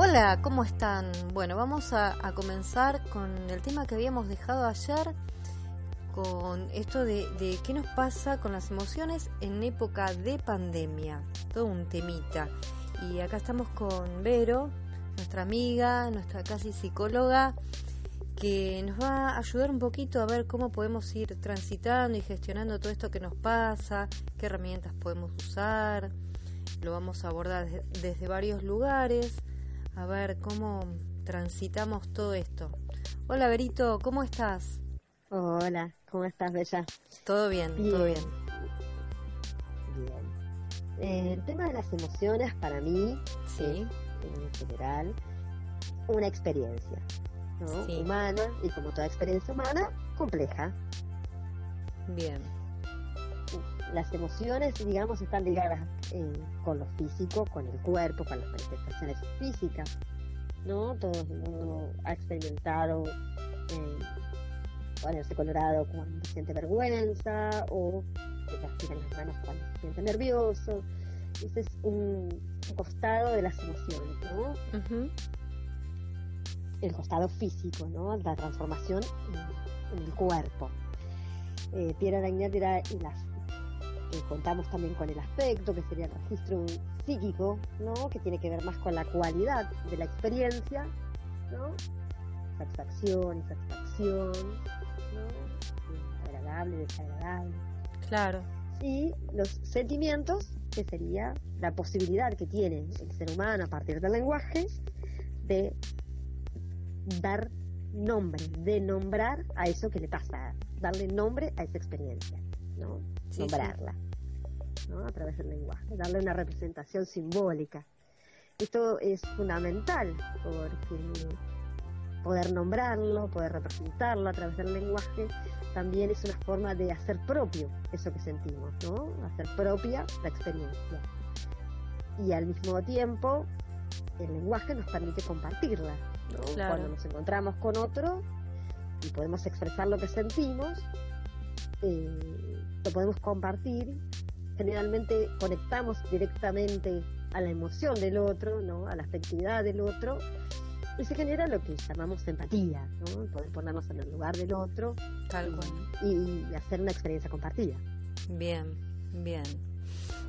Hola, ¿cómo están? Bueno, vamos a, comenzar con el tema que habíamos dejado ayer, con esto de, qué nos pasa con las emociones en época de pandemia, todo un temita. Y acá estamos con Vero, nuestra amiga, nuestra casi psicóloga, que nos va a ayudar un poquito a ver cómo podemos ir transitando y gestionando todo esto que nos pasa, qué herramientas podemos usar. Lo vamos a abordar desde, varios lugares, a ver cómo transitamos todo esto. Hola Berito, ¿cómo estás? Hola, ¿cómo estás, Bella? Todo bien, todo bien. Bien. Eh, el tema de las emociones para mí, sí. en general, una experiencia humana y como toda experiencia humana, compleja. Bien. Las emociones, digamos, están ligadas eh, con lo físico, con el cuerpo, con las manifestaciones físicas. ¿no? Todo el mundo ha experimentado eh, ponerse colorado cuando siente vergüenza o se transpiran las manos cuando se siente nervioso. Ese es un, costado de las emociones, ¿no? el costado físico, ¿no? la transformación en, el cuerpo. Eh, Pierre Aragnat dirá, y las, contamos también con el aspecto, que sería el registro psíquico, ¿no? que tiene que ver más con la cualidad de la experiencia, ¿no? satisfacción, insatisfacción, ¿no? agradable, desagradable. Claro. Y los sentimientos, que sería la posibilidad que tiene el ser humano a partir del lenguaje de dar nombre, de nombrar a eso que le pasa, darle nombre a esa experiencia, ¿no? Nombrarla, ¿no? A través del lenguaje, darle una representación simbólica. Esto es fundamental porque poder nombrarlo, poder representarlo a través del lenguaje, también es una forma de hacer propio eso que sentimos, ¿no? Hacer propia la experiencia. Y al mismo tiempo, el lenguaje nos permite compartirla, cuando nos encontramos con otro y podemos expresar lo que sentimos, eh, lo podemos compartir. Generalmente conectamos directamente a la emoción del otro, ¿no? a la afectividad del otro, y se genera lo que llamamos empatía, ¿no? poder ponernos en el lugar del otro Tal cual. y hacer una experiencia compartida. Bien, bien.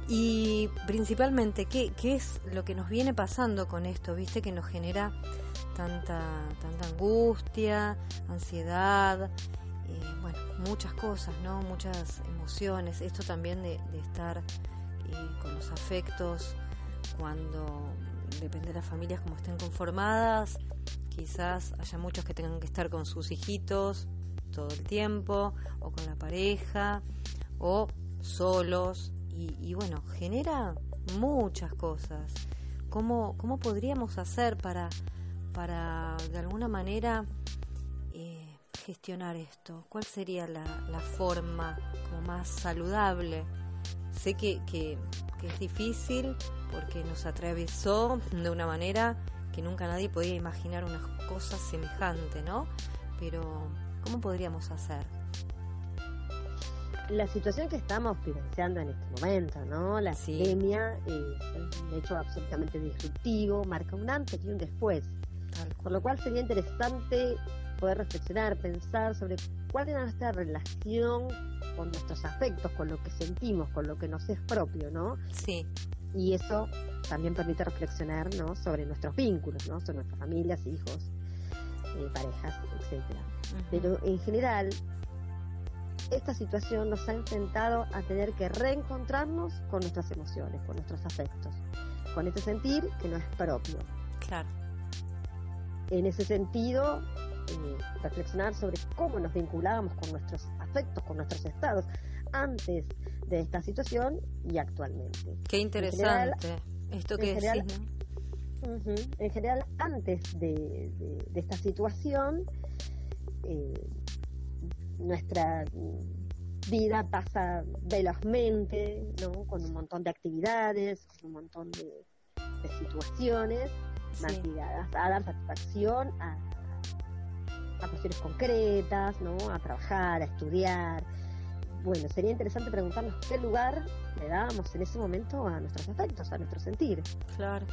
Y principalmente, ¿qué, ¿qué es lo que nos viene pasando con esto? ¿Viste? Que nos genera tanta, tanta angustia, ansiedad, eh, bueno, muchas cosas, ¿no? Muchas emociones. Esto también de, estar eh, con los afectos cuando, depende de las familias como estén conformadas, quizás haya muchos que tengan que estar con sus hijitos todo el tiempo, o con la pareja, o solos, y, bueno, genera muchas cosas. ¿Cómo, ¿Cómo podríamos hacer para para de alguna manera gestionar esto? ¿Cuál sería la, forma como más saludable? Sé que, que, es difícil porque nos atravesó de una manera que nunca nadie podía imaginar una cosa semejante, ¿no? Pero, ¿cómo podríamos hacer? La situación que estamos vivenciando en este momento, ¿no? La epidemia es un hecho absolutamente disruptivo, marca un antes y un después por lo cual sería interesante poder reflexionar, pensar sobre cuál es nuestra relación con nuestros afectos, con lo que sentimos, con lo que nos es propio, ¿no? Sí. Y eso también permite reflexionar, ¿no? Sobre nuestros vínculos, ¿no? Sobre nuestras familias, hijos, eh, parejas, etcétera. Pero en general, esta situación nos ha enfrentado a tener que reencontrarnos con nuestras emociones, con nuestros afectos, con este sentir que no es propio. Claro en ese sentido, eh, reflexionar sobre cómo nos vinculábamos con nuestros afectos, con nuestros estados, antes de esta situación y actualmente. Qué interesante esto que decís, En general, antes de, esta situación, eh, nuestra vida pasa velozmente, ¿no? Con un montón de actividades, con un montón de situaciones más ligadas a dar satisfacción a, cuestiones concretas, ¿no? A trabajar, a estudiar. Bueno, sería interesante preguntarnos qué lugar le dábamos en ese momento a nuestros afectos, a nuestro sentir. Claro.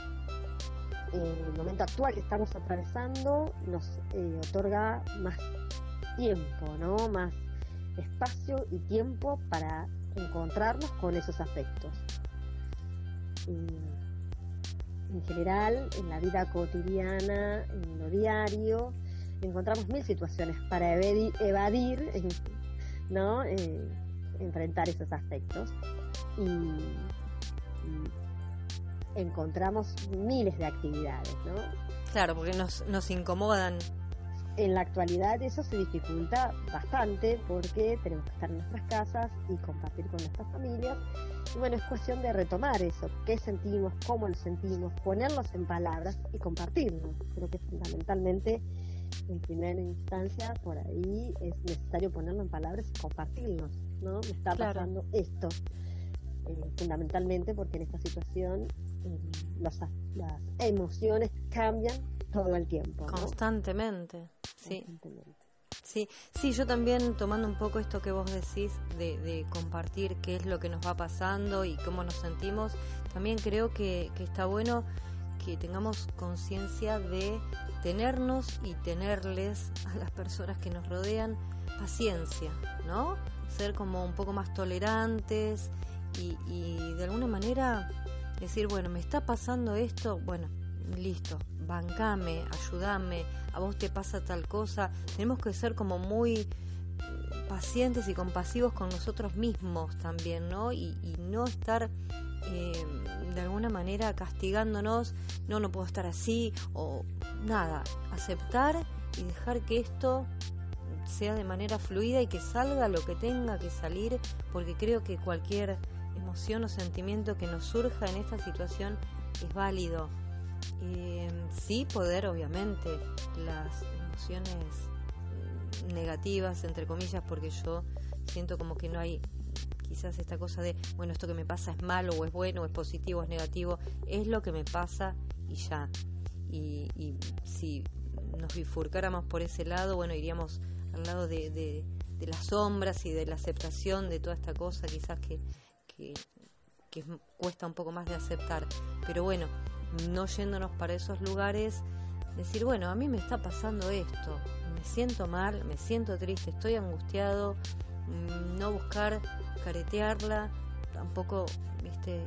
el momento actual que estamos atravesando nos eh, otorga más tiempo, ¿no? Más espacio y tiempo para encontrarnos con esos afectos. en general, en la vida cotidiana, en lo diario, encontramos mil situaciones para evadir, ¿no? Eh, enfrentar esos aspectos y, encontramos miles de actividades, ¿no? Claro, porque nos, nos incomodan. En la actualidad eso se dificulta bastante porque tenemos que estar en nuestras casas y compartir con nuestras familias. Y bueno, es cuestión de retomar eso, qué sentimos, cómo lo sentimos, ponerlos en palabras y compartirlos. Creo que fundamentalmente en primera instancia, por ahí es necesario ponerlo en palabras y compartirlo, ¿no? Me está pasando esto, eh, fundamentalmente porque en esta situación eh, las emociones cambian todo el tiempo. Constantemente, sí. Sí, sí, yo también tomando un poco esto que vos decís de, de, compartir qué es lo que nos va pasando y cómo nos sentimos, también creo que, que está bueno que tengamos conciencia de tenernos y tenerles a las personas que nos rodean paciencia, ¿no? Ser como un poco más tolerantes y, de alguna manera decir, bueno, me está pasando esto, bueno, listo, bancame, ayúdame, a vos te pasa tal cosa. Tenemos que ser como muy pacientes y compasivos con nosotros mismos también, ¿no? Y no estar eh, de alguna manera castigándonos, no, no puedo estar así, o nada, aceptar y dejar que esto sea de manera fluida y que salga lo que tenga que salir, porque creo que cualquier emoción o sentimiento que nos surja en esta situación es válido. Eh, sí poder, obviamente, las emociones negativas, entre comillas, porque yo siento como que no hay quizás esta cosa de, bueno, esto que me pasa es malo o es bueno, o es positivo o es negativo, es lo que me pasa y ya. Y, si nos bifurcáramos por ese lado, bueno, iríamos al lado de, de, las sombras y de la aceptación de toda esta cosa, quizás que, que, cuesta un poco más de aceptar. Pero bueno, no yéndonos para esos lugares, decir, bueno, a mí me está pasando esto, me siento mal, me siento triste, estoy angustiado, mm, no buscar caretearla, tampoco, viste,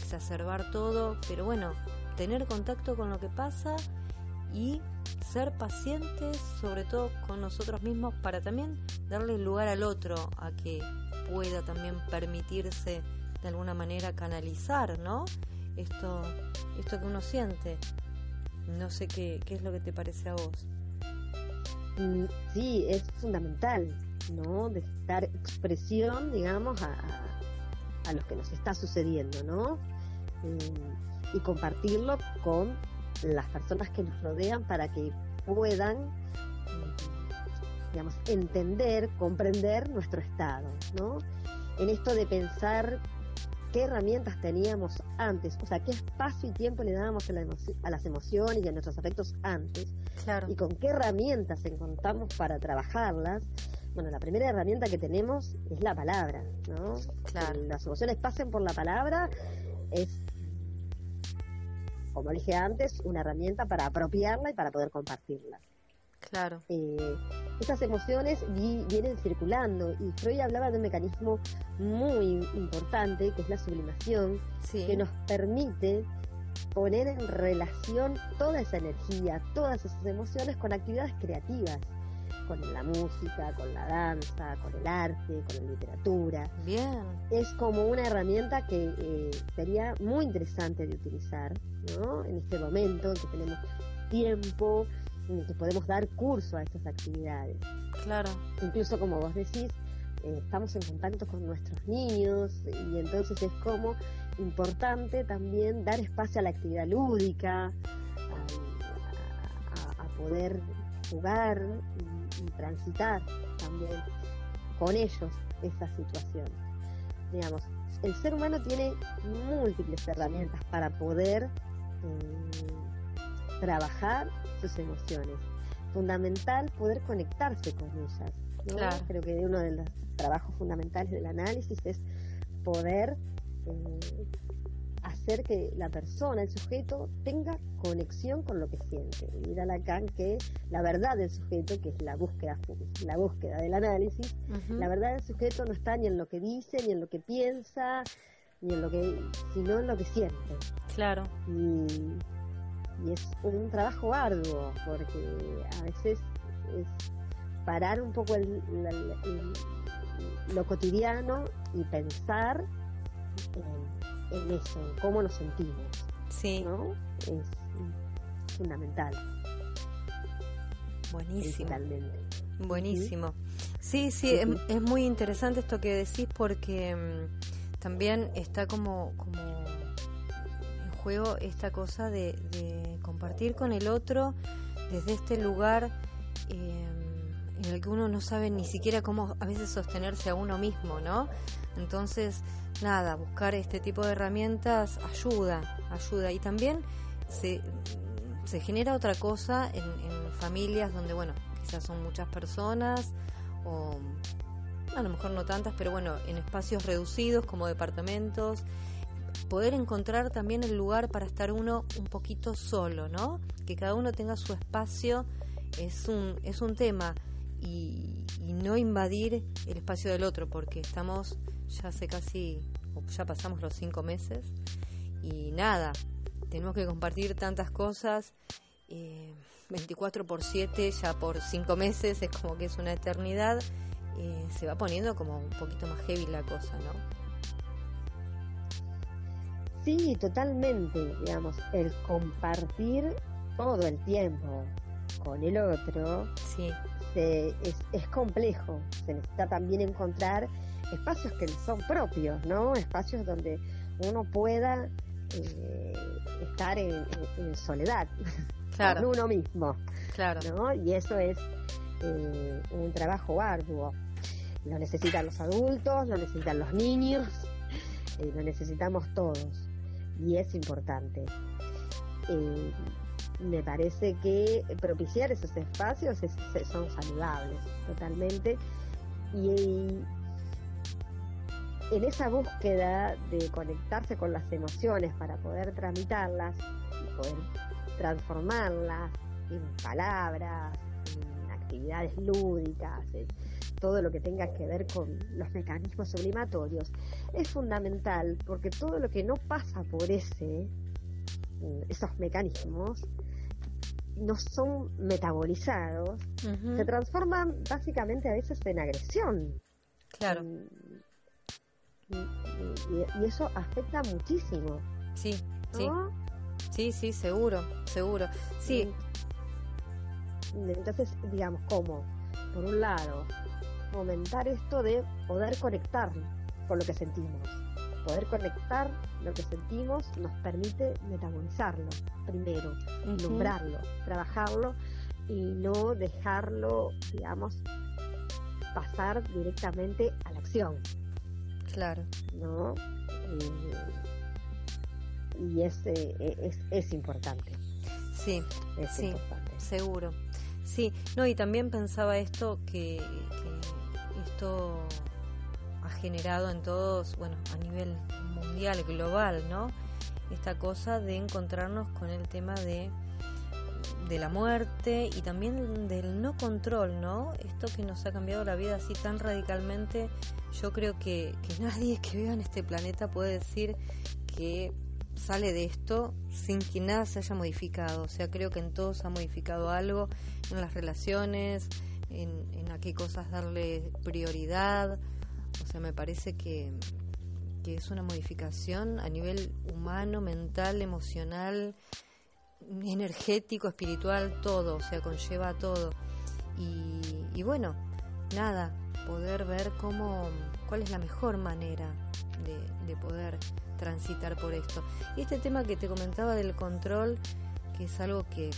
exacerbar todo, pero bueno, tener contacto con lo que pasa y ser pacientes, sobre todo con nosotros mismos, para también darle lugar al otro a que pueda también permitirse de alguna manera canalizar, ¿no? Esto, esto que uno siente. No sé qué, qué es lo que te parece a vos. Mm, sí, es fundamental. ¿No? De dar expresión, digamos, a, a, lo que nos está sucediendo, ¿no? Eh, y compartirlo con las personas que nos rodean para que puedan, eh, digamos, entender, comprender nuestro estado, ¿no? En esto de pensar qué herramientas teníamos antes, o sea, qué espacio y tiempo le dábamos a, a las emociones y a nuestros afectos antes, claro. y con qué herramientas encontramos para trabajarlas, bueno, la primera herramienta que tenemos es la palabra, ¿no? Claro. las emociones pasen por la palabra es, como dije antes, una herramienta para apropiarla y para poder compartirla. Claro. Eh, estas emociones vienen circulando y Freud hablaba de un mecanismo muy importante que es la sublimación, que nos permite poner en relación toda esa energía, todas esas emociones con actividades creativas con la música, con la danza, con el arte, con la literatura. Bien. Es como una herramienta que eh, sería muy interesante de utilizar, ¿no? En este momento en que tenemos tiempo, en el que podemos dar curso a estas actividades. Claro. Incluso como vos decís, eh, estamos en contacto con nuestros niños y entonces es como importante también dar espacio a la actividad lúdica, a, a poder jugar y transitar también con ellos esa situación. Digamos, el ser humano tiene múltiples herramientas para poder eh, trabajar sus emociones. Fundamental poder conectarse con ellas. Creo que uno de los trabajos fundamentales del análisis es poder eh, hacer que la persona, el sujeto, tenga conexión con lo que siente. Y dirá Lacan que la verdad del sujeto, que es la búsqueda, la búsqueda del análisis, la verdad del sujeto no está ni en lo que dice, ni en lo que piensa, ni en lo que, sino en lo que siente. Claro. Y, es un trabajo arduo, porque a veces es parar un poco el, lo cotidiano y pensar en, eso, en cómo nos sentimos. Sí. ¿no? Es fundamental. Buenísimo. Buenísimo. Sí, sí, es, muy interesante esto que decís porque mm, también está como, como en juego esta cosa de, compartir con el otro desde este lugar eh, en el que uno no sabe ni siquiera cómo a veces sostenerse a uno mismo, ¿no? Entonces, nada, buscar este tipo de herramientas ayuda, ayuda. Y también se, se genera otra cosa en, familias donde, bueno, quizás son muchas personas o a lo mejor no tantas, pero bueno, en espacios reducidos como departamentos, poder encontrar también el lugar para estar uno un poquito solo, ¿no? Que cada uno tenga su espacio es un, es un tema y, no invadir el espacio del otro, porque estamos ya hace casi, ya pasamos los cinco meses y nada, tenemos que compartir tantas cosas. 24 eh, por 7 ya por cinco meses es como que es una eternidad eh, se va poniendo como un poquito más heavy la cosa, ¿no? Sí, totalmente, digamos, el compartir todo el tiempo con el otro sí es, complejo. Se necesita también encontrar espacios que son propios, ¿no? Espacios donde uno pueda eh, estar en, soledad claro. con uno mismo. Claro. ¿no? Y eso es eh, un trabajo arduo. Lo necesitan los adultos, lo necesitan los niños, eh, lo necesitamos todos. Y es importante me parece que propiciar esos espacios son saludables totalmente y, en esa búsqueda de conectarse con las emociones para poder tramitarlas y poder transformarlas en palabras, en actividades lúdicas, en todo lo que tenga que ver con los mecanismos sublimatorios, es fundamental porque todo lo que no pasa por ese esos mecanismos no son metabolizados, se transforman básicamente a veces en agresión. Claro. Y, eso afecta muchísimo. Sí, sí. Sí, sí, seguro, seguro. Sí. Entonces, digamos, ¿cómo? Por un lado, fomentar esto de poder conectar con lo que sentimos poder conectar lo que sentimos nos permite metabolizarlo primero, nombrarlo, trabajarlo y no dejarlo, digamos, pasar directamente a la acción. Claro. ¿No? Y, es, eh, es, es, importante. Sí, es sí, importante. seguro. Sí, no, y también pensaba esto que, que esto generado en todos, bueno, a nivel mundial, global, ¿no? Esta cosa de encontrarnos con el tema de, de la muerte y también del no control, ¿no? Esto que nos ha cambiado la vida así tan radicalmente, yo creo que, que nadie que viva en este planeta puede decir que sale de esto sin que nada se haya modificado. O sea, creo que en todos ha modificado algo, en las relaciones, en, en a qué cosas darle prioridad, o sea, me parece que, es una modificación a nivel humano, mental, emocional, energético, espiritual, todo, o sea, conlleva todo. Y, bueno, nada, poder ver cómo, cuál es la mejor manera de, de, poder transitar por esto. Y este tema que te comentaba del control, que es algo que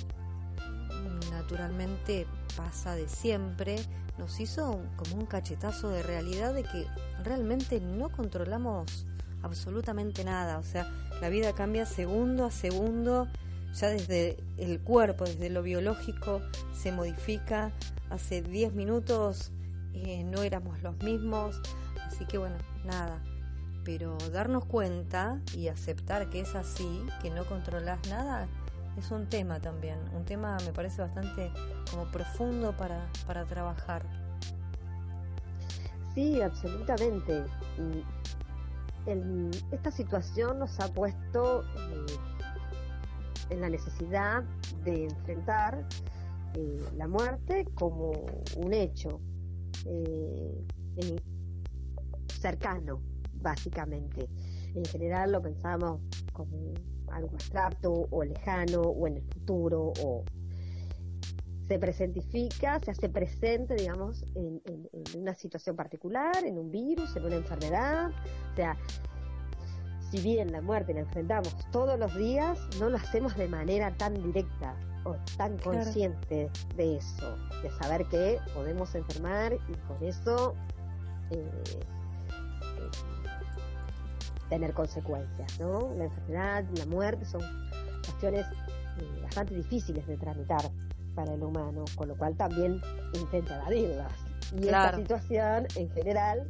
naturalmente pasa de siempre, nos hizo como un cachetazo de realidad de que realmente no controlamos absolutamente nada. O sea, la vida cambia segundo a segundo, ya desde el cuerpo, desde lo biológico, se modifica. Hace 10 minutos eh, no éramos los mismos, así que bueno, nada. pero darnos cuenta y aceptar que es así, que no controlas nada, es un tema también, un tema me parece bastante como profundo para, para trabajar. Sí, absolutamente. esta situación nos ha puesto eh, en la necesidad de enfrentar eh, la muerte como un hecho eh, cercano, básicamente. En general lo pensamos como algo abstracto o lejano o en el futuro o se presentifica, se hace presente, digamos, en, una situación particular, en un virus, en una enfermedad. O sea, si bien la muerte la enfrentamos todos los días, no lo hacemos de manera tan directa o tan consciente de eso, de saber que podemos enfermar y con eso eh, tener consecuencias, ¿no? La enfermedad, la muerte son cuestiones eh, bastante difíciles de tramitar para el humano, con lo cual también intenta evadirlas. Y esta situación, en general,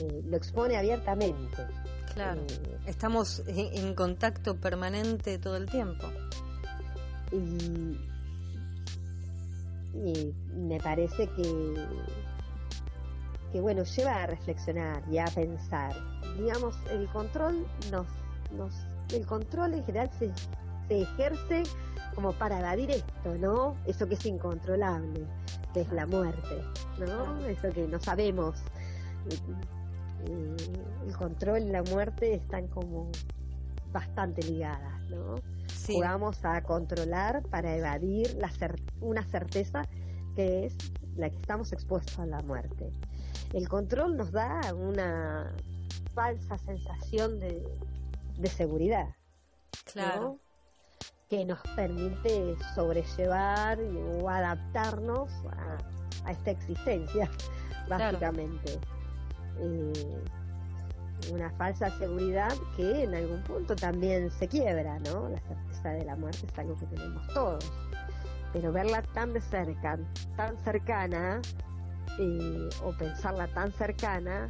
eh, lo expone abiertamente. Claro, eh, estamos en, contacto permanente todo el tiempo. Y, y me parece que que bueno, lleva a reflexionar y a pensar. Digamos, el control nos, nos el control en general se, se ejerce como para evadir esto, ¿no? Eso que es incontrolable, que es la muerte, ¿no? Eso que no sabemos. El control y la muerte están como bastante ligadas, ¿no? Jugamos a controlar para evadir la una certeza que es la que estamos expuestos a la muerte el control nos da una falsa sensación de, seguridad. Claro. Que nos permite sobrellevar o adaptarnos a, esta existencia, básicamente. Eh, una falsa seguridad que en algún punto también se quiebra, ¿no? La certeza de la muerte es algo que tenemos todos. Pero verla tan de cerca, tan cercana, eh, o pensarla tan cercana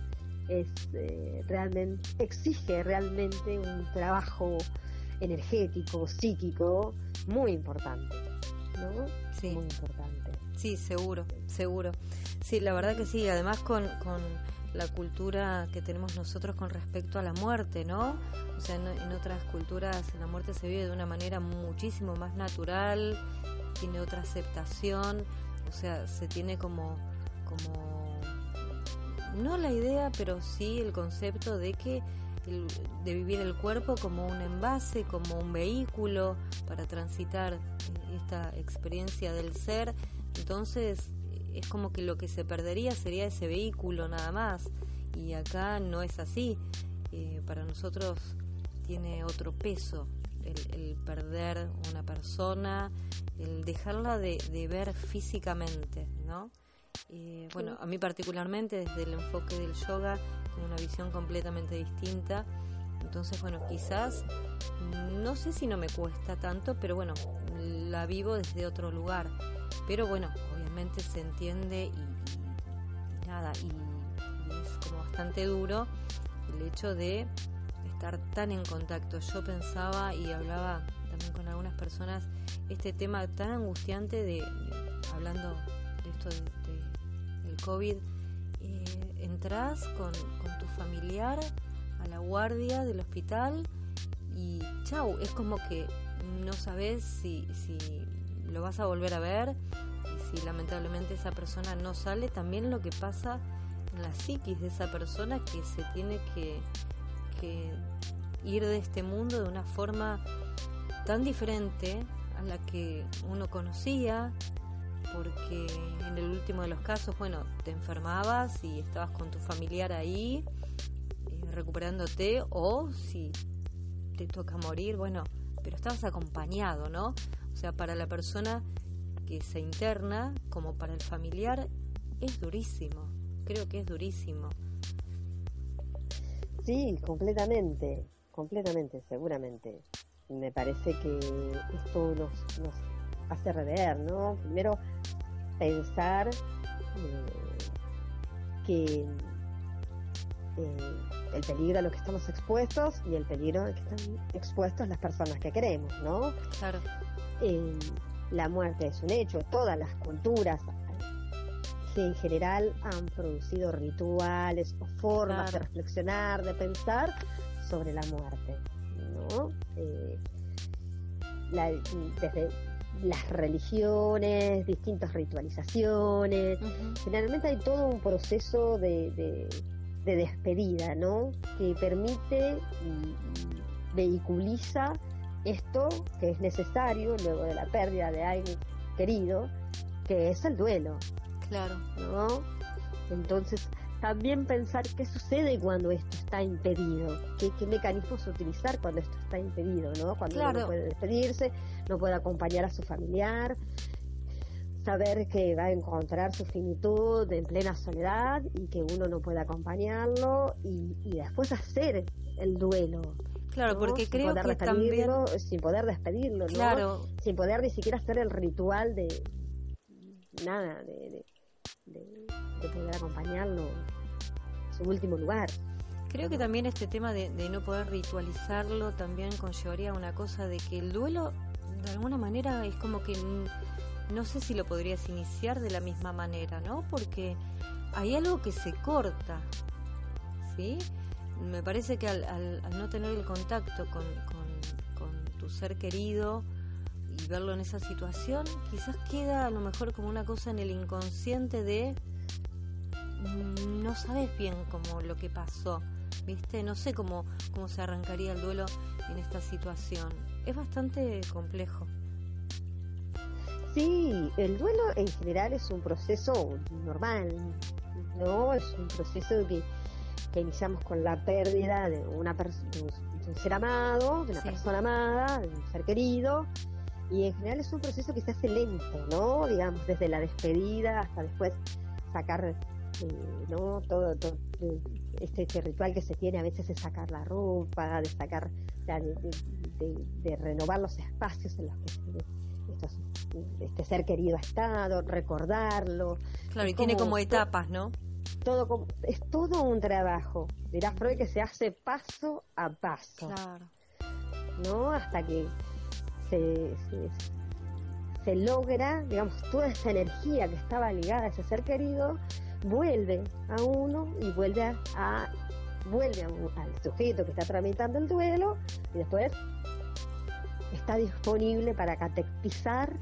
es eh, realmente exige realmente un trabajo energético, psíquico muy importante, ¿no? Sí. Muy importante. Sí, seguro, seguro. Sí, la verdad que sí, además con, con la cultura que tenemos nosotros con respecto a la muerte, ¿no? O sea, en, otras culturas la muerte se vive de una manera muchísimo más natural, tiene otra aceptación, o sea, se tiene como como no la idea, pero sí el concepto de que de vivir el cuerpo como un envase, como un vehículo para transitar esta experiencia del ser. Entonces es como que lo que se perdería sería ese vehículo nada más. Y acá no es así. Eh, para nosotros tiene otro peso el, el, perder una persona, el dejarla de, de ver físicamente, ¿no? Eh, bueno, a mí particularmente desde el enfoque del yoga tengo una visión completamente distinta. Entonces, bueno, quizás, no sé si no me cuesta tanto, pero bueno, la vivo desde otro lugar. Pero bueno, obviamente se entiende y, nada, y, es como bastante duro el hecho de estar tan en contacto. Yo pensaba y hablaba también con algunas personas este tema tan angustiante de, hablando de esto de, COVID, eh, entras con, tu familiar a la guardia del hospital y chau, es como que no sabes si, si lo vas a volver a ver. Y si lamentablemente esa persona no sale, también lo que pasa en la psiquis de esa persona que se tiene que, que ir de este mundo de una forma tan diferente a la que uno conocía, porque en el último de los casos, bueno, te enfermabas y estabas con tu familiar ahí eh, recuperándote o si te toca morir, bueno, pero estabas acompañado, ¿no? O sea, para la persona que se interna como para el familiar es durísimo, creo que es durísimo. Sí, completamente, completamente, seguramente. Me parece que esto nos, hace rever, ¿no? Primero pensar eh, que eh, el peligro a lo que estamos expuestos y el peligro a que están expuestos las personas que queremos, ¿no? Claro. Eh, la muerte es un hecho, todas las culturas que en general han producido rituales o formas de reflexionar, de pensar sobre la muerte, ¿no? Eh, desde las religiones, distintas ritualizaciones, generalmente hay todo un proceso de, de, despedida, ¿no? Que permite y vehiculiza esto que es necesario luego de la pérdida de alguien querido, que es el duelo. Claro. ¿No? Entonces, también pensar qué sucede cuando esto está impedido, qué, mecanismos utilizar cuando esto está impedido, ¿no? Cuando uno no puede despedirse, no puede acompañar a su familiar, saber que va a encontrar su finitud en plena soledad y que uno no puede acompañarlo y, después hacer el duelo. Claro, porque creo que también... Sin poder despedirlo, ¿no? Sin poder ni siquiera hacer el ritual de... Nada, de de, poder acompañarlo en su último lugar. Creo que también este tema de, no poder ritualizarlo también conllevaría una cosa de que el duelo de alguna manera es como que no sé si lo podrías iniciar de la misma manera, ¿no? Porque hay algo que se corta, ¿sí? Me parece que al, no tener el contacto con, con tu ser querido, y verlo en esa situación, quizás queda a lo mejor como una cosa en el inconsciente de mm, no sabes bien cómo lo que pasó, ¿viste? No sé cómo, cómo se arrancaría el duelo en esta situación. Es bastante complejo. Sí, el duelo en general es un proceso normal, ¿no? Es un proceso que, que iniciamos con la pérdida de una persona un ser amado, de una persona amada, de un ser querido, y en general es un proceso que se hace lento, ¿no? Digamos, desde la despedida hasta después sacar, eh, ¿no? Todo, este, este, ritual que se tiene a veces es sacar la ropa, de sacar, de, renovar los espacios en los que este ser querido ha estado, recordarlo. Claro, y tiene como etapas, ¿no? Todo es todo un trabajo. Dirá Freud que se hace paso a paso. Claro. ¿No? Hasta que se, se, logra, digamos, toda esa energía que estaba ligada a ese ser querido, vuelve a uno y vuelve a, vuelve al sujeto que está tramitando el duelo y después está disponible para catequizar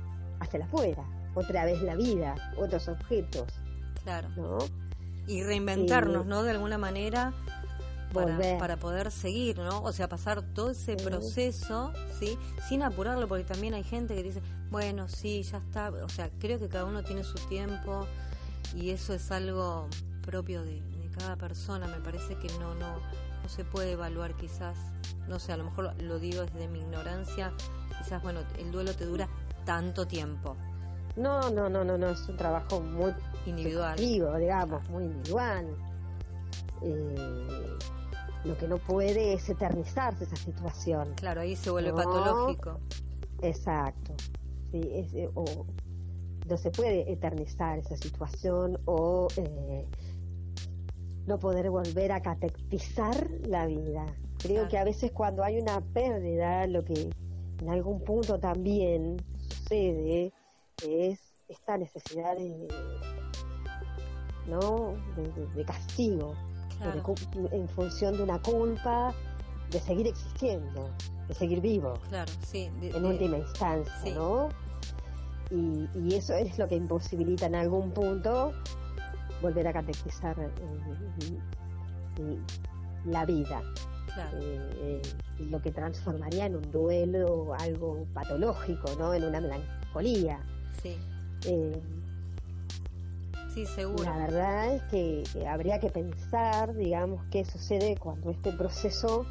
hacia la afuera, otra vez la vida, otros objetos. Claro. Y reinventarnos, ¿no? De alguna manera para, poder seguir, ¿no? O sea, pasar todo ese proceso, ¿sí? Sin apurarlo, porque también hay gente que dice, bueno, sí, ya está. O sea, creo que cada uno tiene su tiempo y eso es algo propio de, cada persona. Me parece que no, no, no se puede evaluar quizás, no sé, a lo mejor lo digo desde mi ignorancia, quizás, bueno, el duelo te dura tanto tiempo. No, no, no, no, no, es un trabajo muy individual, digamos, muy individual. Eh, lo que no puede es eternizarse esa situación. Claro, ahí se vuelve patológico. Exacto. Sí, eh, o no se puede eternizar esa situación o eh, no poder volver a catequizar la vida. Creo que a veces cuando hay una pérdida, lo que en algún punto también sucede es esta necesidad de, ¿no? de castigo en función de una culpa de seguir existiendo, de seguir vivo. Claro, sí. en última instancia, ¿no? Y, eso es lo que imposibilita en algún punto volver a catequizar eh, la vida. Claro. Eh, lo que transformaría en un duelo algo patológico, ¿no? En una melancolía. Sí. Eh, Sí, seguro. La verdad es que, habría que pensar, digamos, qué sucede cuando este proceso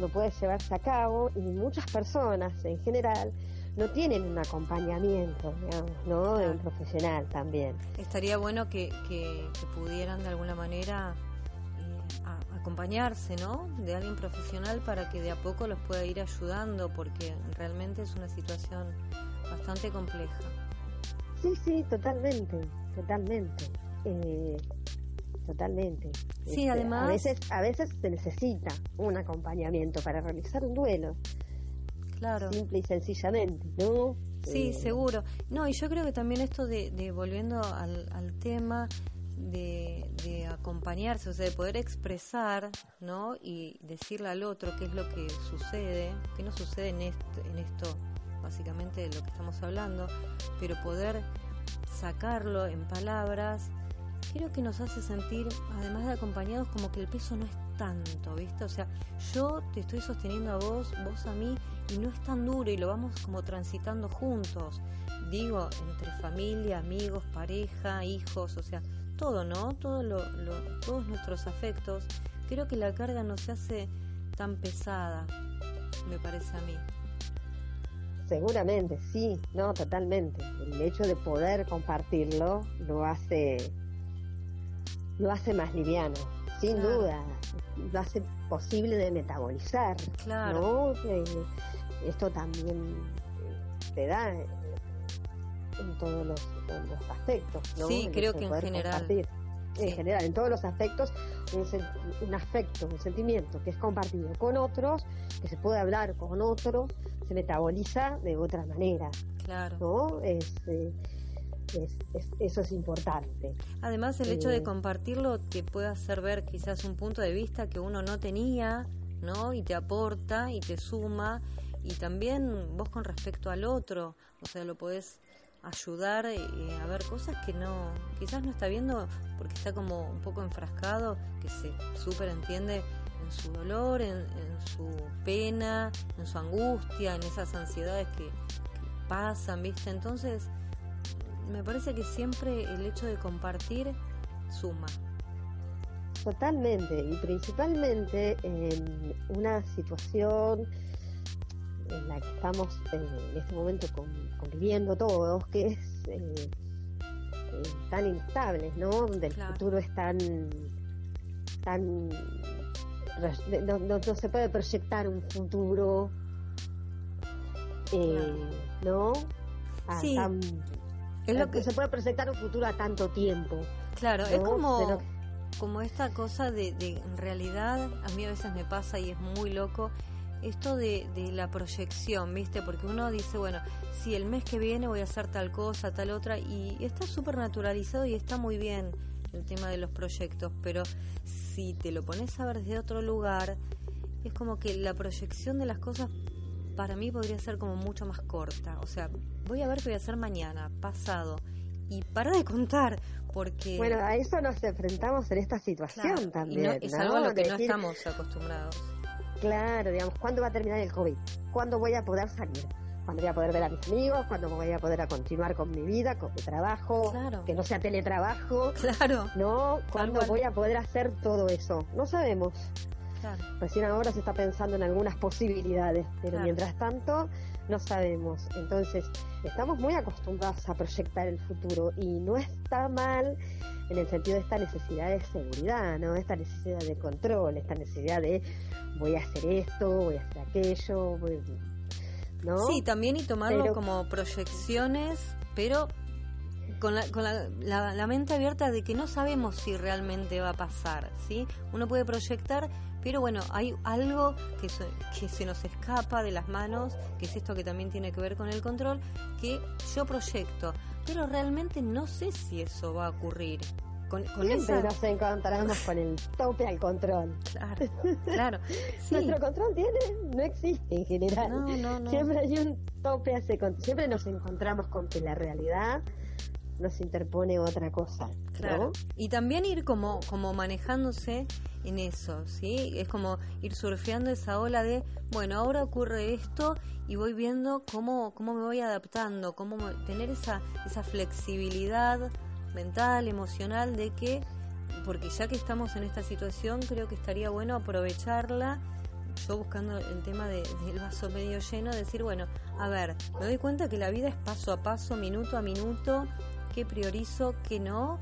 no puede llevarse a cabo y muchas personas en general no tienen un acompañamiento, digamos, ¿no? De un profesional también. Estaría bueno que, que, pudieran de alguna manera eh, acompañarse, ¿no? De alguien profesional para que de a poco los pueda ir ayudando, porque realmente es una situación bastante compleja. Sí, sí, totalmente totalmente. Eh, totalmente. Sí, Este, además- A veces, a veces se necesita un acompañamiento para realizar un duelo, Claro. simple y sencillamente, ¿no? Sí, Eh, seguro. No, y yo creo que también esto de, de volviendo al, al tema de, de acompañarse, o sea, de poder expresar, ¿no? Y decirle al otro qué es lo que sucede, que no sucede en esto, en esto básicamente de lo que estamos hablando, pero poder sacarlo en palabras, creo que nos hace sentir, además de acompañados, como que el peso no es tanto, ¿viste? O sea, yo te estoy sosteniendo a vos, vos a mí, y no es tan duro y lo vamos como transitando juntos. Digo, entre familia, amigos, pareja, hijos, o sea, todo, ¿no? Todo lo, lo- todos nuestros afectos. Creo que la carga no se hace tan pesada, me parece a mí. Seguramente, sí, no, totalmente. El hecho de poder compartirlo lo hace, lo hace más liviano, sin Claro. duda. Lo hace posible de metabolizar, Claro. ¿no? Eh, esto también eh, te da eh, en todos los, en los aspectos, ¿no? Sí, creo que en general. En general, en todos los aspectos, un, afecto, un sentimiento que es compartido con otros, que se puede hablar con otros, se metaboliza de otra manera, Claro. ¿no? Es, eh, es- es- eso es importante. Además, el hecho de compartirlo te puede hacer ver quizás un punto de vista que uno no tenía, ¿no? Y te aporta y te suma. Y también vos con respecto al otro, o sea, lo podés ayudar eh, a ver cosas que no, quizás no está viendo porque está como un poco enfrascado, que se súper entiende en su dolor, en, su pena, en su angustia, en esas ansiedades que pasan, ¿viste? Entonces, me parece que siempre el hecho de compartir suma. Totalmente, y principalmente en una situación en la que estamos eh, en este momento con- conviviendo todos, que es eh, eh, tan inestable, ¿no? Donde el Claro. futuro es tan, tan no, no- no se puede proyectar un futuro, eh, ¿no? A Sí, tan- Es lo no que, se puede proyectar un futuro a tanto tiempo. claro, es como, como esta cosa de, de, en realidad, a mí a veces me pasa y es muy loco, esto de, de la proyección, ¿viste? Porque uno dice, bueno, si el mes que viene voy a hacer tal cosa, tal otra, y está súper naturalizado y está muy bien el tema de los proyectos, pero si te lo pones a ver desde otro lugar, es como que la proyección de las cosas para mí podría ser como mucho más corta. O sea, voy a ver qué voy a hacer mañana, pasado, y para de contar, porque... Bueno, a eso nos enfrentamos en esta situación claro, y también. no- es ¿no? algo a lo que De no decir, estamos acostumbrados. Claro, digamos, ¿cuándo va a terminar el COVID? ¿Cuándo voy a poder salir? ¿Cuándo voy a poder ver a mis amigos? ¿Cuándo voy a poder a continuar con mi vida, con mi trabajo? Claro. Que no sea teletrabajo. Claro, ¿No? ¿Cuándo voy a poder hacer todo eso? No sabemos. claro. Recién ahora se está pensando en algunas posibilidades, pero Claro. mientras tanto no sabemos. Entonces, estamos muy acostumbrados a proyectar el futuro y no está mal en el sentido de esta necesidad de seguridad, ¿no? Esta necesidad de control, esta necesidad de voy a hacer esto, voy a hacer aquello, voy- ¿no? Sí, también y tomarlo Pero- como proyecciones, pero con, la, con la, la- la mente abierta de que no sabemos si realmente va a pasar, ¿sí? Uno puede proyectar, pero bueno, hay algo que, se- que se nos escapa de las manos, que es esto que también tiene que ver con el control, que yo proyecto, pero realmente no sé si eso va a ocurrir. Con, con Siempre esa... nos encontramos con el tope al control. Claro, claro. Sí. Nuestro control tiene, no existe en general. No, no, no. Siempre hay un tope a ese control. Siempre nos encontramos con que la realidad nos interpone otra cosa. Y también ir como, como manejándose en eso, ¿sí? Es como ir surfeando esa ola de, bueno, ahora ocurre esto y voy viendo cómo, cómo me voy adaptando, cómo me- tener esa, esa flexibilidad mental, emocional de que, porque ya que estamos en esta situación, creo que estaría bueno aprovecharla. Yo buscando el tema de- del vaso medio lleno, decir, bueno, a ver, me doy cuenta que la vida es paso a paso, minuto a minuto, qué priorizo, qué no,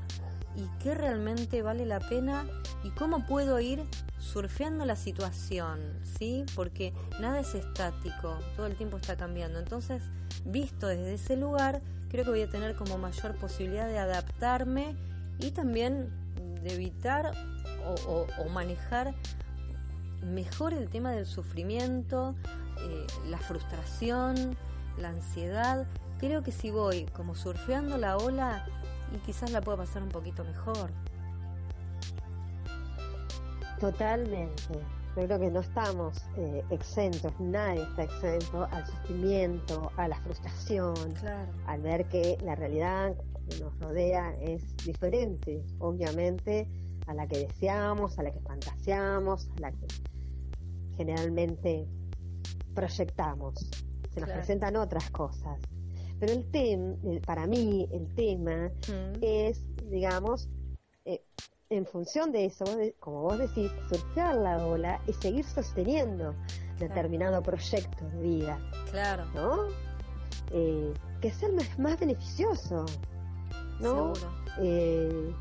y qué realmente vale la pena y cómo puedo ir surfeando la situación, ¿sí? Porque nada es estático, todo el tiempo está cambiando. Entonces, visto desde ese lugar, creo que voy a tener como mayor posibilidad de adaptarme y también evitar o, manejar mejor el tema del sufrimiento, eh, la frustración, la ansiedad. Creo que si voy como surfeando la ola y quizás la pueda pasar un poquito mejor. Totalmente. Yo creo que no estamos eh, exentos, nadie está exento al sufrimiento, a la frustración, al ver que la realidad que nos rodea es diferente, obviamente, a la que deseamos, a la que fantaseamos, a la que generalmente proyectamos. Se nos presentan otras cosas. Pero el tema, para mí, el tema mm. es, digamos, eh, en función de eso, como vos decís, surfear la ola y seguir sosteniendo determinado proyecto de vida. Claro. ¿No? Eh, que es el más, beneficioso. ¿No? Eh,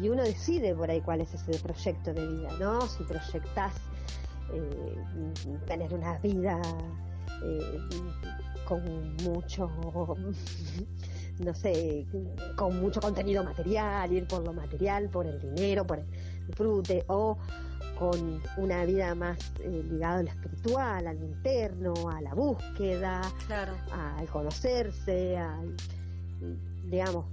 y uno decide por ahí cuál es ese proyecto de vida, ¿no? Si proyectas eh, tener una vida eh, con mucho, no sé, con mucho contenido material, ir por lo material, por el dinero, por el disfrute, o con una vida más eh, ligada a lo espiritual, al interno, a la búsqueda, al conocerse, al, digamos,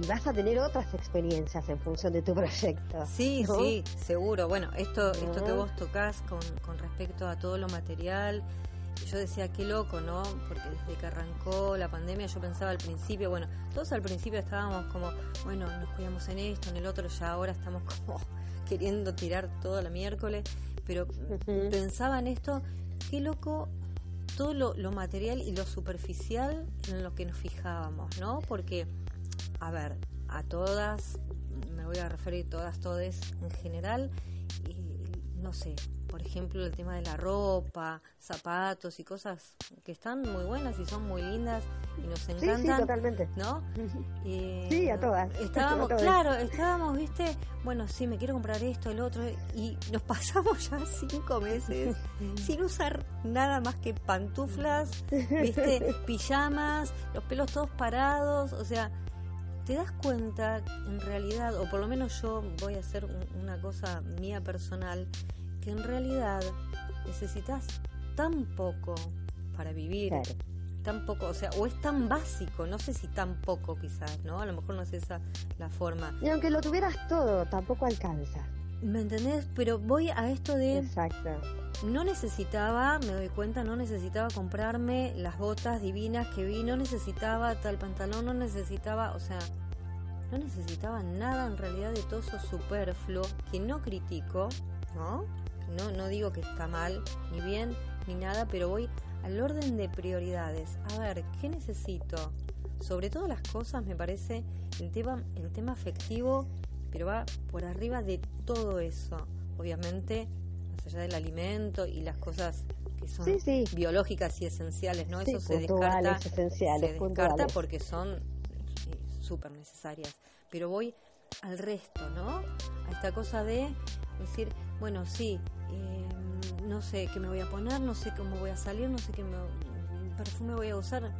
y vas a tener otras experiencias en función de tu proyecto. Sí, sí, seguro. Bueno, esto, esto que vos tocas con, con respecto a todo lo material, yo decía, qué loco, ¿no? Porque desde que arrancó la pandemia yo pensaba al principio, bueno, todos al principio estábamos como, bueno, nos cuidamos en esto, en el otro, ya ahora estamos como queriendo tirar todo la miércoles, pero pensaba en esto, qué loco todo lo, lo material y lo superficial en lo que nos fijábamos, ¿no? Porque a ver, a todas, me voy a referir todas, todes en general, y no sé, por ejemplo, el tema de la ropa, zapatos y cosas que están muy buenas y son muy lindas y nos encantan. Sí, sí totalmente. ¿No? sí, a todas. Estábamos, claro, estábamos, viste, bueno, sí, me quiero comprar esto, el otro, y nos pasamos ya cinco meses sin usar nada más que pantuflas, viste, pijamas, los pelos todos parados, o sea, te das cuenta, en realidad, o por lo menos yo voy a hacer una cosa mía personal, que en realidad necesitas tan poco para vivir. Tan poco, o sea, o es tan básico, no sé si tan poco quizás, ¿no? A lo mejor no es esa la forma. Y aunque lo tuvieras todo, tampoco alcanza. ¿Me entendés? Pero voy a esto de... Exacto. No necesitaba, me doy cuenta, no necesitaba comprarme las botas divinas que vi, no necesitaba tal pantalón, no necesitaba, o sea, no necesitaba nada en realidad de todo eso superfluo, que no critico, ¿no? No, no digo que está mal, ni bien, ni nada, pero voy al orden de prioridades. A ver, ¿qué necesito? Sobre todas las cosas me parece el tema, el tema afectivo, pero va por arriba de todo eso. Obviamente, más allá del alimento y las cosas que son biológicas y esenciales, ¿no? eso se descarta, esenciales, se descarta porque son súper necesarias. Pero voy al resto, ¿no? A esta cosa de decir, bueno, sí, em, no sé qué me voy a poner, no sé cómo voy a salir, no sé qué perfume voy a usar,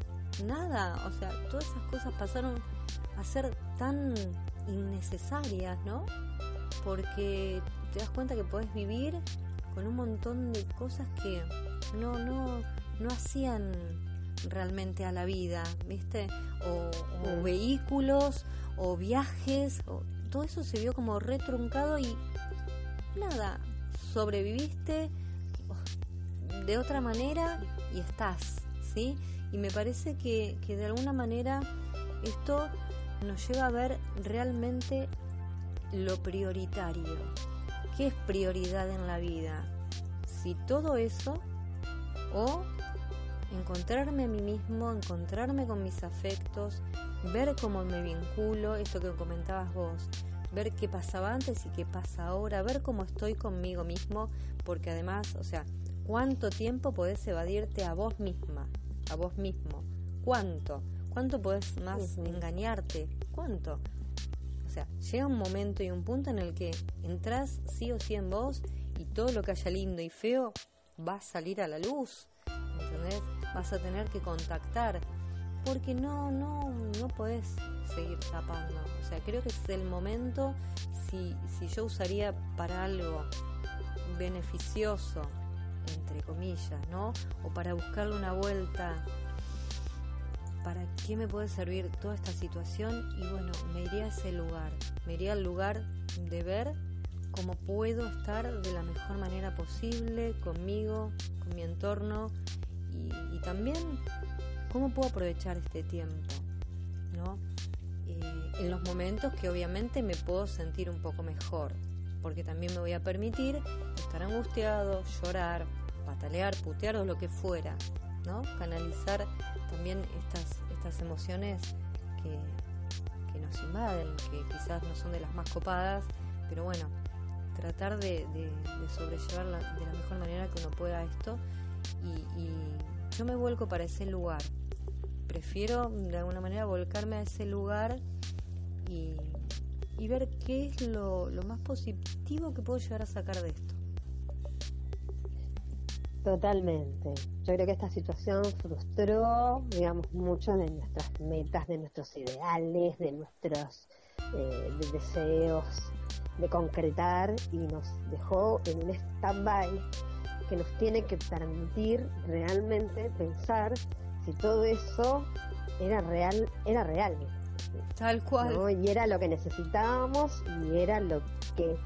nada, o sea, todas esas cosas pasaron a ser tan innecesarias, ¿no? Porque te das cuenta que podés vivir con un montón de cosas que no, no, no hacían realmente a la vida, ¿viste? O, mm. vehículos, o viajes, o, todo eso se vio como retruncado y nada, sobreviviste de otra manera y estás, ¿sí? Y me parece que, que de alguna manera esto nos lleva a ver realmente lo prioritario. ¿Qué es prioridad en la vida? Si todo eso o encontrarme a mí mismo, encontrarme con mis afectos, ver cómo me vinculo, esto que comentabas vos, ver qué pasaba antes y qué pasa ahora, ver cómo estoy conmigo mismo, porque además, o sea, ¿cuánto tiempo podés evadirte a vos misma, a vos mismo? ¿Cuánto? ¿Cuánto podés más engañarte? ¿Cuánto? O sea, llega un momento y un punto en el que entras sí o sí en vos y todo lo que haya lindo y feo va a salir a la luz. ¿Entendés? vas a tener que contactar porque no, no, no podés seguir tapando. O sea, creo que es el momento, si, si yo usaría para algo beneficioso, entre comillas, ¿no? O para buscarle una vuelta, ¿para qué me puede servir toda esta situación? Y bueno, me iría a ese lugar, me iría al lugar de ver cómo puedo estar de la mejor manera posible conmigo, con mi entorno y, y también cómo puedo aprovechar este tiempo, ¿no? Eh, en los momentos que obviamente me puedo sentir un poco mejor, porque también me voy a permitir estar angustiado, llorar, patalear, putear o lo que fuera, ¿no? Canalizar también estas, estas emociones que, que nos invaden, que quizás no son de las más copadas, pero bueno, tratar de, de, de sobrellevar la, de la mejor manera que uno pueda esto y, y yo me vuelco para ese lugar. Prefiero de alguna manera volcarme a ese lugar y, y ver qué es lo, lo, más positivo que puedo llegar a sacar de esto. Totalmente. Yo creo que esta situación frustró, digamos, mucho de nuestras metas, de nuestros ideales, de nuestros eh, de deseos de concretar y nos dejó en un stand-by que nos tiene que permitir realmente pensar si todo eso era real, era real. Tal cual. ¿no? Y era lo que necesitábamos y era lo que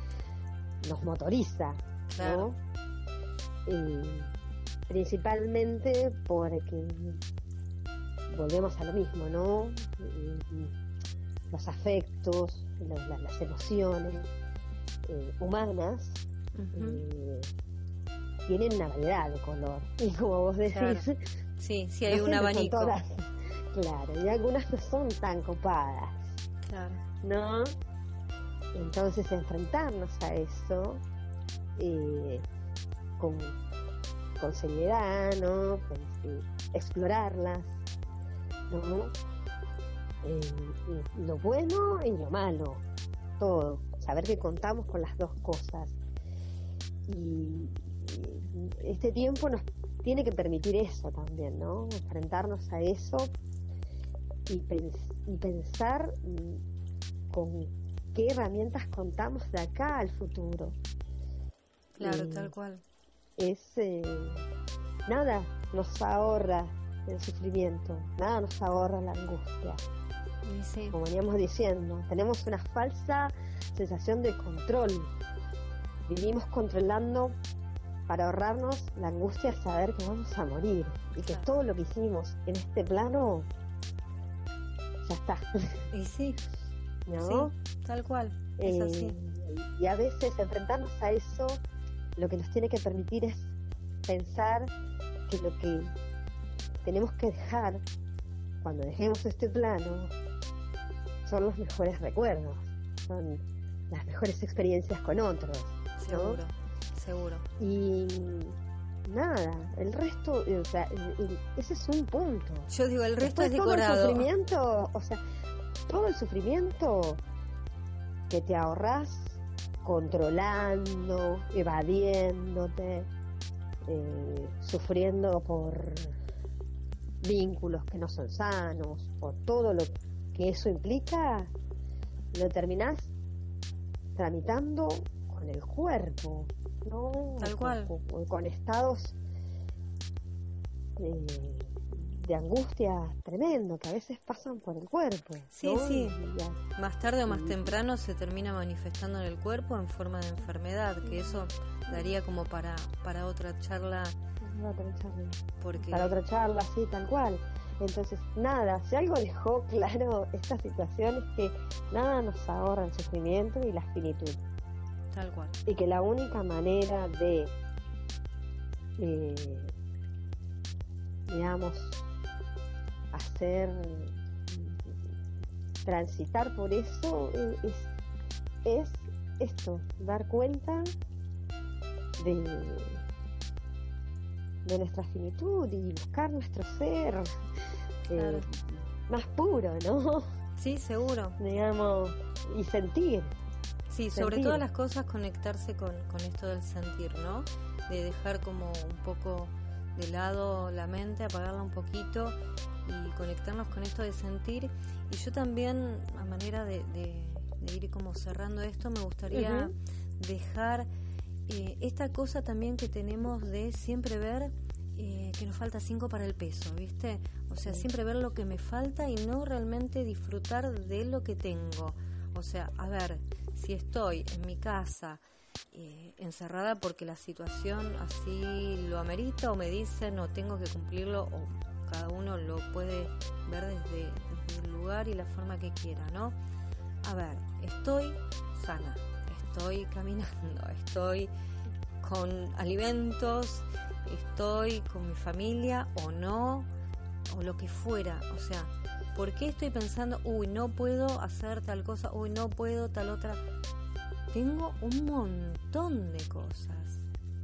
nos motoriza. Claro. ¿no? Y principalmente porque volvemos a lo mismo, ¿no? Los afectos, las, las emociones eh, humanas uh -huh. eh, tienen una variedad de color. Y como vos decís, claro. sí, sí hay no un abanico. Todas, claro, y algunas no son tan copadas. Claro. ¿No? Entonces enfrentarnos a eso eh, con, con, seriedad, ¿no? Pues, explorarlas, ¿no? lo bueno y lo malo, todo. Saber que contamos con las dos cosas. Y, este tiempo nos tiene que permitir eso también, ¿no? Enfrentarnos a eso y, pens y pensar con qué herramientas contamos de acá al futuro. Claro, eh, tal cual. Es eh, nada nos ahorra el sufrimiento, nada nos ahorra la angustia. Sí. Como veníamos diciendo, tenemos una falsa sensación de control. Vivimos controlando para ahorrarnos la angustia de saber que vamos a morir y que todo lo que hicimos en este plano ya está. Y sí, ¿no? sí, tal cual. Es Eh, así. y a veces enfrentarnos a eso lo que nos tiene que permitir es pensar que lo que tenemos que dejar cuando dejemos este plano son los mejores recuerdos, son las mejores experiencias con otros. ¿no? Seguro, seguro. Y nada, el resto, eh, o sea, el- el- ese es un punto. Yo digo, el resto Después es todo el decorado. sufrimiento, o sea, todo el sufrimiento que te ahorras controlando, evadiéndote, eh, sufriendo por vínculos que no son sanos, por todo lo que eso implica, lo terminás tramitando con el cuerpo, ¿no? Tal Con- cual. Con, con estados eh, de angustia tremendo que a veces pasan por el cuerpo. Sí, ¿no? sí. Ya- Más tarde o más Mm. temprano se termina manifestando en el cuerpo en forma de enfermedad, que eso daría como para, para otra charla, para otra charla. porque Para otra charla, sí, tal cual. Entonces, nada, si algo dejó claro esta situación es que nada nos ahorra el sufrimiento y la finitud. Tal cual. y que la única manera de, eh, digamos, hacer, transitar por eso eh, es, es esto, dar cuenta de, de nuestra finitud y buscar nuestro ser eh, más puro, ¿no? Sí, seguro. digamos, y sentir. Sí, sobre todas las cosas conectarse con, con esto del sentir, ¿no? De dejar como un poco de lado la mente, apagarla un poquito y conectarnos con esto de sentir. Y yo también, a manera de, ir como cerrando esto, me gustaría dejar eh, esta cosa también que tenemos de siempre ver eh, que nos falta cinco para el peso, ¿viste? O sea, siempre ver lo que me falta y no realmente disfrutar de lo que tengo. O sea, a ver, si estoy en mi casa eh, encerrada porque la situación así lo amerita o me dice no tengo que cumplirlo o cada uno lo puede ver desde, desde el lugar y la forma que quiera, ¿no? A ver, estoy sana, estoy caminando, estoy con alimentos, estoy con mi familia o no, o lo que fuera. O sea, ¿por qué estoy pensando, uy, no puedo hacer tal cosa, uy, no puedo tal otra? Tengo un montón de cosas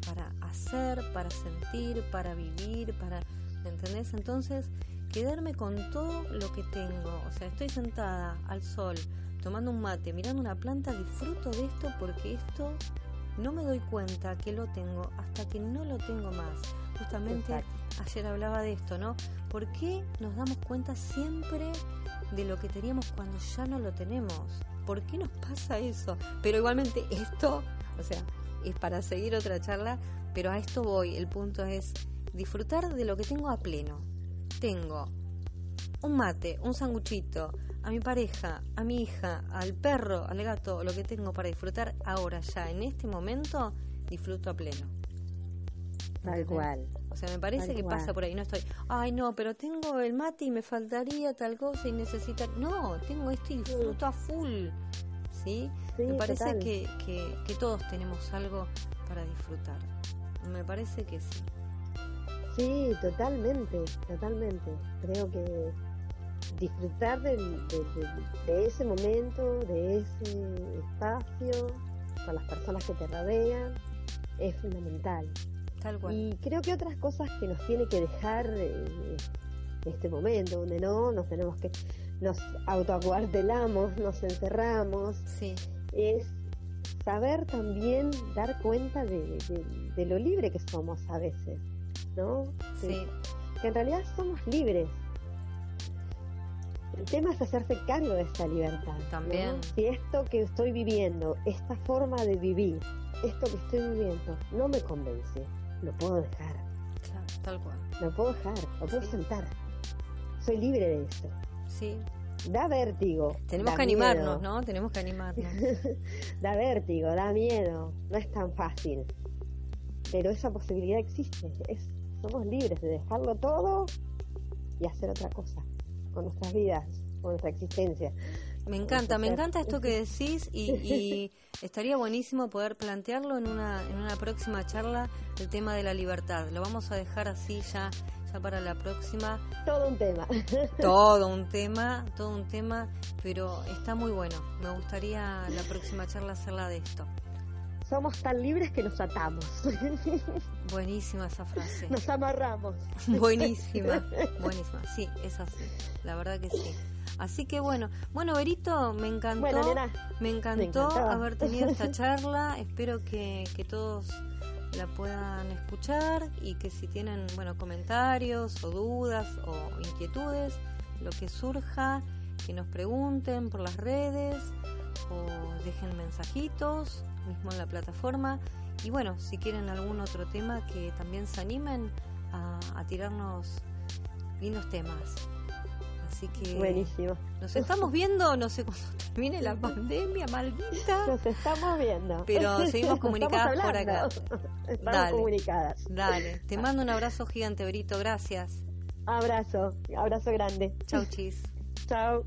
para hacer, para sentir, para vivir, para... ¿Me entendés? Entonces, quedarme con todo lo que tengo. O sea, estoy sentada al sol, tomando un mate, mirando una planta, disfruto de esto porque esto no me doy cuenta que lo tengo hasta que no lo tengo más. Justamente ayer hablaba de esto, ¿no? ¿Por qué nos damos cuenta siempre de lo que teníamos cuando ya no lo tenemos? ¿Por qué nos pasa eso? Pero igualmente esto, o sea, es para seguir otra charla, pero a esto voy. El punto es disfrutar de lo que tengo a pleno. Tengo un mate, un sanguchito, a mi pareja, a mi hija, al perro, al gato, lo que tengo para disfrutar ahora ya, en este momento, disfruto a pleno. Tal cual. O sea, me parece que pasa por ahí. No estoy, ay, no, pero tengo el mate y me faltaría tal cosa y necesita. No, tengo esto y disfruto a full. ¿Sí? me parece que, que, que todos tenemos algo para disfrutar. Me parece que sí. Sí, totalmente, totalmente. Creo que disfrutar de, ese momento, de ese espacio, con las personas que te rodean, es fundamental. Tal cual. Y creo que otras cosas que nos tiene que dejar eh, este momento, donde no nos tenemos que, nos autoacuartelamos, nos encerramos, sí. es saber también dar cuenta de, lo libre que somos a veces, ¿no? Sí. que en realidad somos libres, el tema es hacerse cargo de esta libertad. También. Si esto que estoy viviendo, esta forma de vivir, esto que estoy viviendo, no me convence, lo puedo dejar. Claro, tal cual. Lo puedo dejar, lo puedo sentar. Soy libre de esto. Sí. Da vértigo. Tenemos que animarnos, ¿no? Tenemos que animarnos. da vértigo, da miedo. No es tan fácil. Pero esa posibilidad existe. Es, somos libres de dejarlo todo y hacer otra cosa con nuestras vidas, con nuestra existencia. Me encanta, me encanta esto que decís y, estaría buenísimo poder plantearlo en una, en una próxima charla, el tema de la libertad. Lo vamos a dejar así ya, ya para la próxima. Todo un tema. Todo un tema, todo un tema, pero está muy bueno. Me gustaría la próxima charla hacerla de esto somos tan libres que nos atamos. Buenísima esa frase. Nos amarramos. Buenísima, buenísima. Sí, es así. La verdad que sí. Así que bueno, bueno, Berito, me encantó. me, encantó haber tenido esta charla. Espero que, que todos la puedan escuchar y que si tienen, bueno, comentarios o dudas o inquietudes, lo que surja, que nos pregunten por las redes o dejen mensajitos mismo en la plataforma. Y bueno, si quieren algún otro tema, que también se animen a, tirarnos lindos temas. Así que. Buenísimo. Nos estamos viendo, no sé cuándo termine la pandemia, maldita. Nos estamos viendo. Pero seguimos comunicadas por acá. Estamos comunicadas. Dale. Te mando un abrazo gigante, Brito. Gracias. Abrazo. Abrazo grande. Chau, chis. Chau.